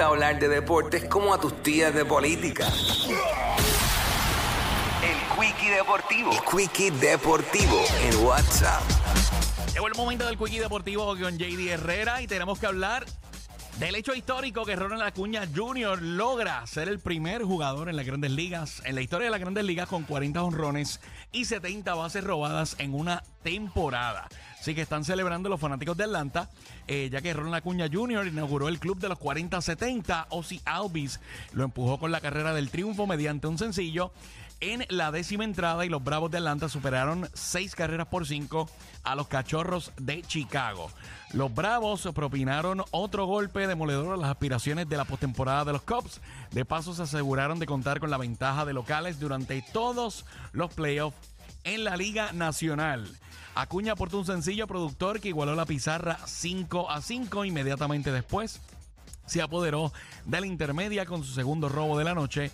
hablar de deportes como a tus tías de política. El Quickie Deportivo. El Quickie Deportivo en WhatsApp. Llegó el momento del Quickie Deportivo con JD Herrera y tenemos que hablar del hecho histórico que Ronald Acuña Jr. logra ser el primer jugador en las grandes ligas, en la historia de las grandes ligas con 40 honrones y 70 bases robadas en una temporada. Así que están celebrando los fanáticos de Atlanta, eh, ya que Ronald Acuña Jr. inauguró el club de los 40-70. Ozzy Albies lo empujó con la carrera del triunfo mediante un sencillo en la décima entrada y los Bravos de Atlanta superaron seis carreras por cinco a los Cachorros de Chicago. Los Bravos propinaron otro golpe demoledor a las aspiraciones de la postemporada de los Cubs. De paso se aseguraron de contar con la ventaja de locales durante todos los playoffs en la Liga Nacional. Acuña aportó un sencillo productor que igualó la pizarra 5 a 5 inmediatamente después. Se apoderó de la intermedia con su segundo robo de la noche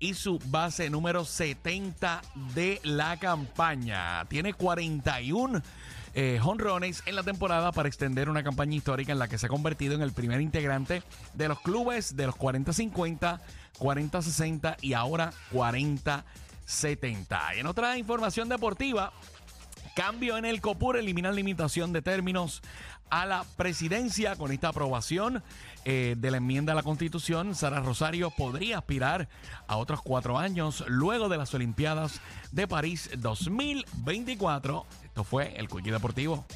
y su base número 70 de la campaña. Tiene 41 eh, honrones en la temporada para extender una campaña histórica en la que se ha convertido en el primer integrante de los clubes de los 40-50, 40-60 y ahora 40 70. En otra información deportiva, Cambio en el COPUR, eliminar limitación de términos a la presidencia con esta aprobación eh, de la enmienda a la Constitución. Sara Rosario podría aspirar a otros cuatro años luego de las Olimpiadas de París 2024. Esto fue el Cuyo Deportivo.